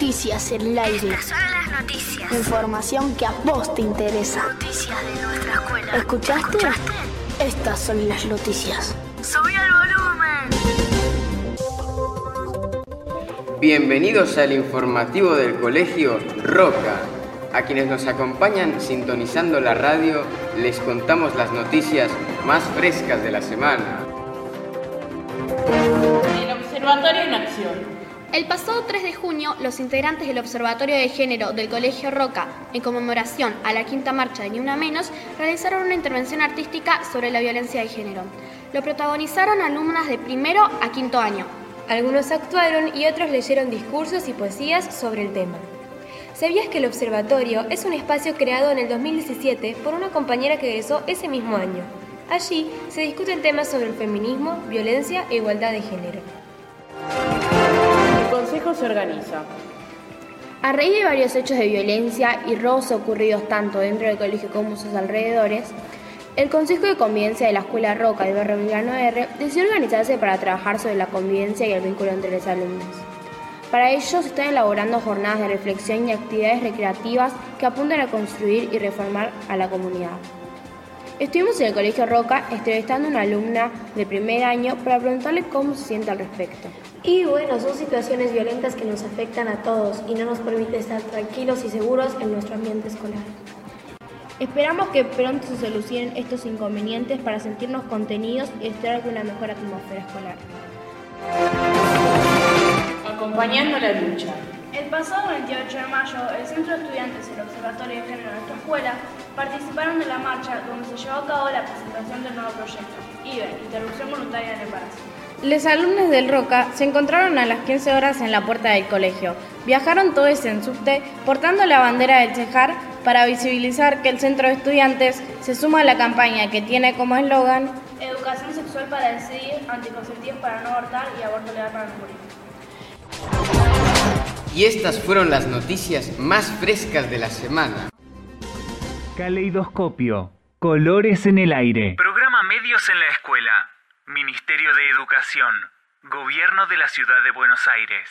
Noticias en el aire. Estas son las noticias. Información que a vos te interesa. Noticias de nuestra escuela. ¿Escuchaste? Estas son las noticias. Subí el volumen. Bienvenidos al informativo del Colegio Roca. A quienes nos acompañan sintonizando la radio, les contamos las noticias más frescas de la semana. El Observatorio en Acción. El pasado 3 de junio, los integrantes del Observatorio de Género del Colegio Roca, en conmemoración a la quinta marcha de Ni Una Menos, realizaron una intervención artística sobre la violencia de género. Lo protagonizaron alumnas de primero a quinto año. Algunos actuaron y otros leyeron discursos y poesías sobre el tema. ¿Sabías que el observatorio es un espacio creado en el 2017 por una compañera que egresó ese mismo año? Allí se discuten temas sobre el feminismo, violencia e igualdad de género se organiza. A raíz de varios hechos de violencia y robos ocurridos tanto dentro del colegio como sus alrededores, el Consejo de Convivencia de la Escuela Roca del barrio Milano R decidió organizarse para trabajar sobre la convivencia y el vínculo entre los alumnos. Para ello se están elaborando jornadas de reflexión y actividades recreativas que apuntan a construir y reformar a la comunidad. Estuvimos en el Colegio Roca entrevistando a una alumna de primer año para preguntarle cómo se siente al respecto. Y bueno, son situaciones violentas que nos afectan a todos y no nos permite estar tranquilos y seguros en nuestro ambiente escolar. Esperamos que pronto se solucionen estos inconvenientes para sentirnos contenidos y estar con una mejor atmósfera escolar. Acompañando la lucha. El pasado 28 de mayo, el Centro de Estudiantes y el Observatorio de Género de nuestra escuela participaron de la marcha donde se llevó a cabo la presentación del nuevo proyecto, IBE, Interrupción Voluntaria del Embarazo. Los alumnos del Roca se encontraron a las 15 horas en la puerta del colegio. Viajaron todos en subte portando la bandera del Cejar para visibilizar que el centro de estudiantes se suma a la campaña que tiene como eslogan Educación sexual para decidir, anticonceptivos para no abortar y aborto legal para no morir. Y estas fueron las noticias más frescas de la semana. Caleidoscopio. Colores en el aire. Programa Medios en la Escuela. Ministerio de Educación. Gobierno de la Ciudad de Buenos Aires.